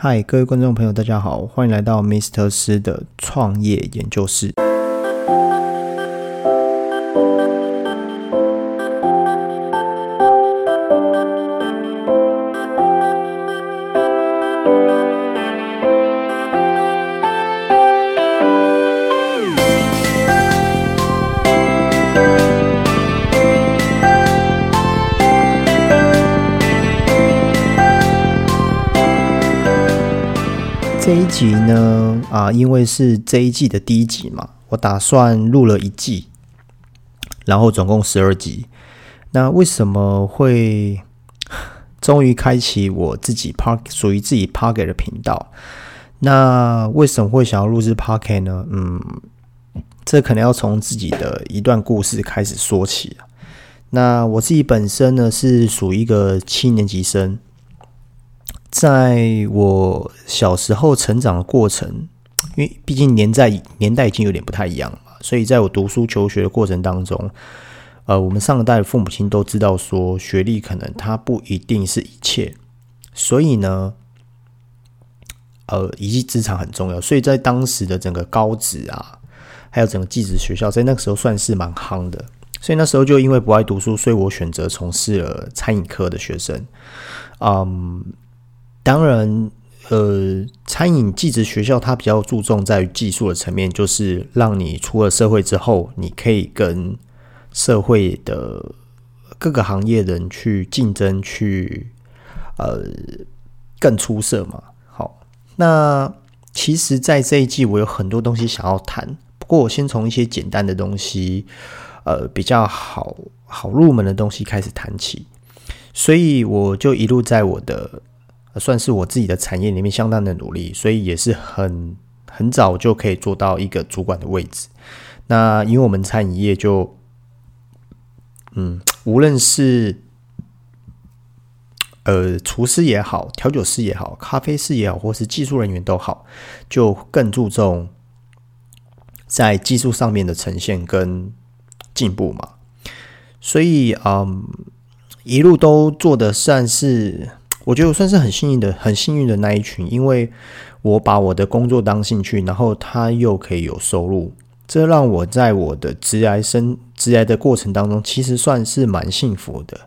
嗨，各位观众朋友，大家好，欢迎来到 Mr. 师的创业研究室。这一集呢，啊，因为是这一季的第一集嘛，我打算录了一季，然后总共十二集。那为什么会 终于开启我自己 park 属于自己 park 的频道？那为什么会想要录制 park 呢？嗯，这可能要从自己的一段故事开始说起那我自己本身呢，是属于一个七年级生。在我小时候成长的过程，因为毕竟年在年代已经有点不太一样嘛，所以在我读书求学的过程当中，呃，我们上一代的父母亲都知道说，学历可能它不一定是一切，所以呢，呃，一技之长很重要，所以在当时的整个高职啊，还有整个技职学校，在那个时候算是蛮夯的，所以那时候就因为不爱读书，所以我选择从事了餐饮科的学生，嗯。当然，呃，餐饮技职学校它比较注重在于技术的层面，就是让你出了社会之后，你可以跟社会的各个行业人去竞争，去呃更出色嘛。好，那其实，在这一季我有很多东西想要谈，不过我先从一些简单的东西，呃，比较好好入门的东西开始谈起，所以我就一路在我的。算是我自己的产业里面相当的努力，所以也是很很早就可以做到一个主管的位置。那因为我们餐饮业就，嗯，无论是呃厨师也好，调酒师也好，咖啡师也好，或是技术人员都好，就更注重在技术上面的呈现跟进步嘛。所以，嗯，一路都做的算是。我觉得我算是很幸运的，很幸运的那一群，因为我把我的工作当兴趣，然后他又可以有收入，这让我在我的职涯生职涯的过程当中，其实算是蛮幸福的。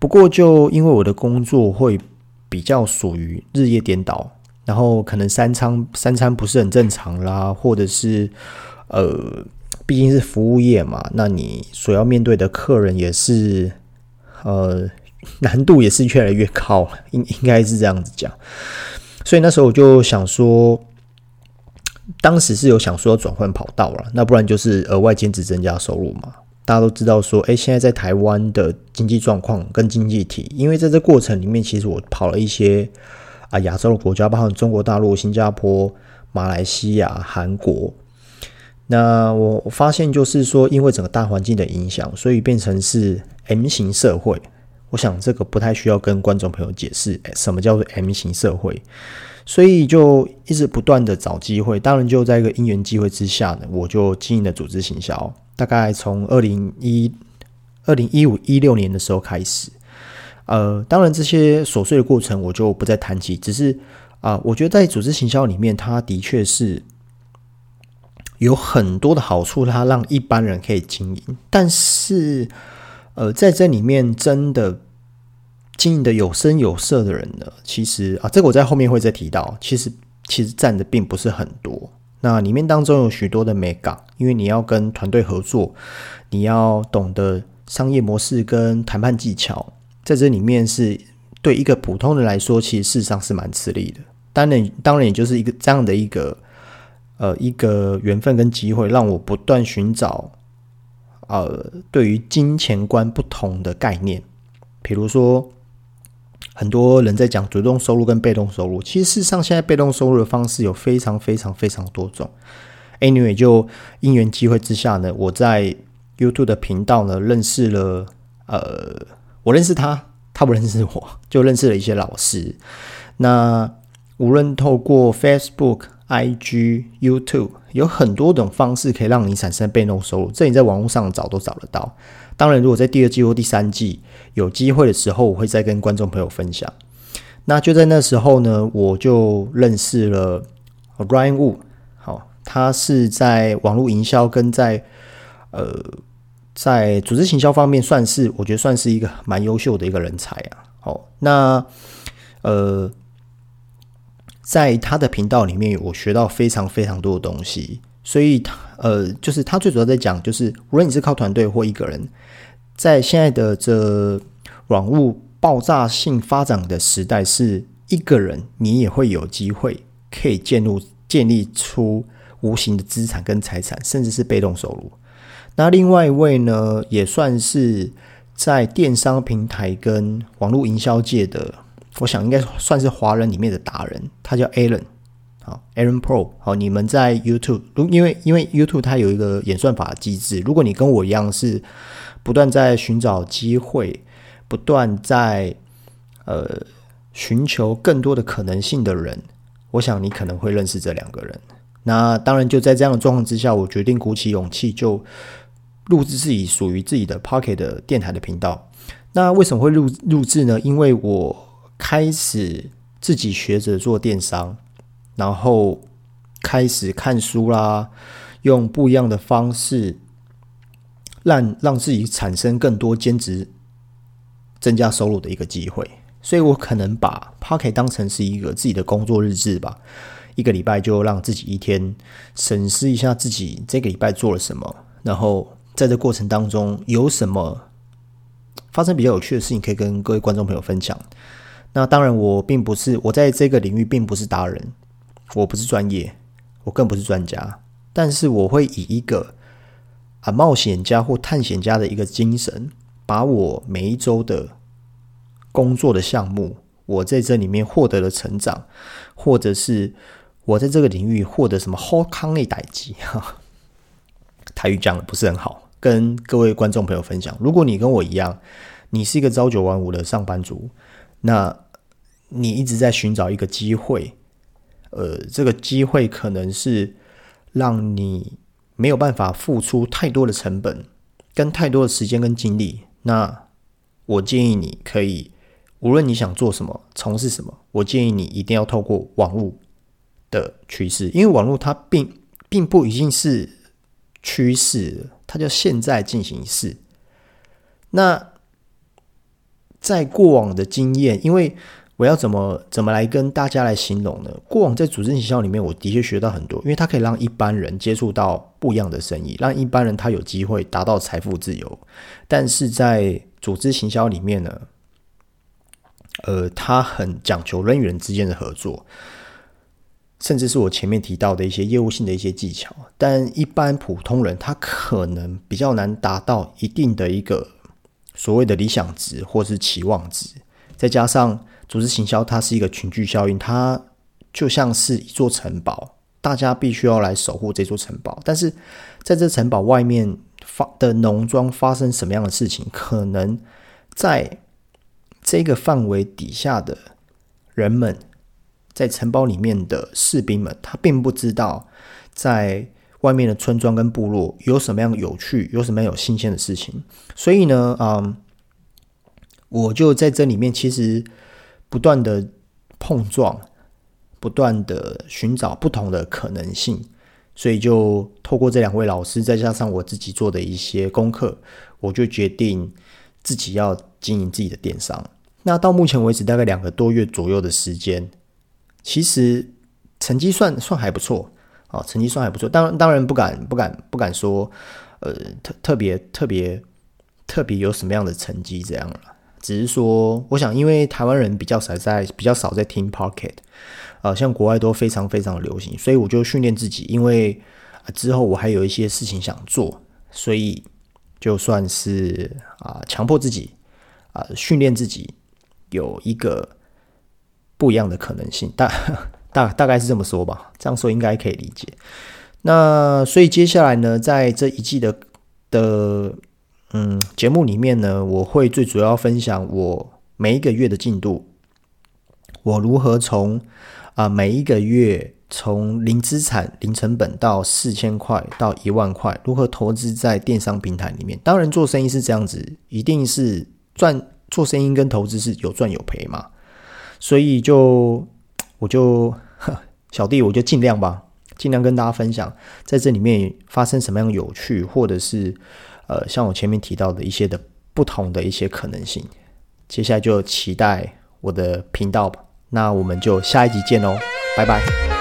不过，就因为我的工作会比较属于日夜颠倒，然后可能三餐三餐不是很正常啦，或者是呃，毕竟是服务业嘛，那你所要面对的客人也是呃。难度也是越来越高，应应该是这样子讲。所以那时候我就想说，当时是有想说转换跑道了，那不然就是额外兼职增加收入嘛。大家都知道说，哎，现在在台湾的经济状况跟经济体，因为在这过程里面，其实我跑了一些啊亚洲的国家，包括中国大陆、新加坡、马来西亚、韩国。那我发现就是说，因为整个大环境的影响，所以变成是 M 型社会。我想这个不太需要跟观众朋友解释，什么叫做 M 型社会，所以就一直不断的找机会。当然就在一个因缘机会之下呢，我就经营了组织行销。大概从二零一二零一五一六年的时候开始，呃，当然这些琐碎的过程我就不再谈起。只是啊，我觉得在组织行销里面，它的确是有很多的好处，它让一般人可以经营，但是。呃，在这里面真的经营的有声有色的人呢，其实啊，这个我在后面会再提到。其实其实占的并不是很多。那里面当中有许多的美感，因为你要跟团队合作，你要懂得商业模式跟谈判技巧，在这里面是对一个普通人来说，其实事实上是蛮吃力的。当然，当然也就是一个这样的一个呃一个缘分跟机会，让我不断寻找。呃，对于金钱观不同的概念，比如说，很多人在讲主动收入跟被动收入，其实事实上现在被动收入的方式有非常非常非常多种。Anyway，就因缘机会之下呢，我在 YouTube 的频道呢认识了，呃，我认识他，他不认识我，就认识了一些老师。那无论透过 Facebook。I G YouTube 有很多种方式可以让你产生被动收入，这你在网络上找都找得到。当然，如果在第二季或第三季有机会的时候，我会再跟观众朋友分享。那就在那时候呢，我就认识了 Ryan Wu。好，他是在网络营销跟在呃在组织行销方面，算是我觉得算是一个蛮优秀的一个人才啊。好，那呃，在他的频道里面，我学到非常非常多的东西。所以，他呃，就是他最主要在讲，就是无论你是靠团队或一个人，在现在的这网络爆炸性发展的时代，是一个人你也会有机会可以建立建立出无形的资产跟财产，甚至是被动收入。那另外一位呢，也算是在电商平台跟网络营销界的，我想应该算是华人里面的达人，他叫 Alan。好，Alan Pro，好，你们在 YouTube，如因为因为 YouTube 它有一个演算法机制，如果你跟我一样是不断在寻找机会，不断在呃寻求更多的可能性的人，我想你可能会认识这两个人。那当然就在这样的状况之下，我决定鼓起勇气就录制自己属于自己的 Pocket 的电台的频道。那为什么会录录制呢？因为我开始自己学着做电商。然后开始看书啦，用不一样的方式，让让自己产生更多兼职、增加收入的一个机会。所以我可能把 p o c k e t 当成是一个自己的工作日志吧。一个礼拜就让自己一天审视一下自己这个礼拜做了什么，然后在这过程当中有什么发生比较有趣的事情，可以跟各位观众朋友分享。那当然，我并不是我在这个领域并不是达人。我不是专业，我更不是专家，但是我会以一个啊冒险家或探险家的一个精神，把我每一周的工作的项目，我在这里面获得了成长，或者是我在这个领域获得什么好康的代级哈，台语讲的不是很好，跟各位观众朋友分享。如果你跟我一样，你是一个朝九晚五的上班族，那你一直在寻找一个机会。呃，这个机会可能是让你没有办法付出太多的成本，跟太多的时间跟精力。那我建议你可以，无论你想做什么、从事什么，我建议你一定要透过网络的趋势，因为网络它并并不一定是趋势，它叫现在进行式。那在过往的经验，因为我要怎么怎么来跟大家来形容呢？过往在组织营销里面，我的确学到很多，因为它可以让一般人接触到不一样的生意，让一般人他有机会达到财富自由。但是在组织行销里面呢，呃，它很讲求人与人之间的合作，甚至是我前面提到的一些业务性的一些技巧。但一般普通人他可能比较难达到一定的一个所谓的理想值或是期望值，再加上。组织行销，它是一个群聚效应，它就像是一座城堡，大家必须要来守护这座城堡。但是在这城堡外面发的农庄发生什么样的事情，可能在这个范围底下的人们，在城堡里面的士兵们，他并不知道在外面的村庄跟部落有什么样有趣、有什么样有新鲜的事情。所以呢，嗯，我就在这里面其实。不断的碰撞，不断的寻找不同的可能性，所以就透过这两位老师，再加上我自己做的一些功课，我就决定自己要经营自己的电商。那到目前为止，大概两个多月左右的时间，其实成绩算算还不错啊，成绩算还不错。当当然不敢不敢不敢说，呃，特特别特别特别有什么样的成绩这样了。只是说，我想，因为台湾人比较少在比较少在听 Pocket，呃，像国外都非常非常流行，所以我就训练自己，因为之后我还有一些事情想做，所以就算是啊，强迫自己啊，训练自己有一个不一样的可能性，大 大大概是这么说吧，这样说应该可以理解。那所以接下来呢，在这一季的的。嗯，节目里面呢，我会最主要分享我每一个月的进度，我如何从啊每一个月从零资产、零成本到四千块到一万块，如何投资在电商平台里面。当然，做生意是这样子，一定是赚做生意跟投资是有赚有赔嘛。所以就我就 小弟我就尽量吧，尽量跟大家分享，在这里面发生什么样有趣，或者是呃像我前面提到的一些的不同的一些可能性。接下来就期待我的频道吧，那我们就下一集见喽，拜拜。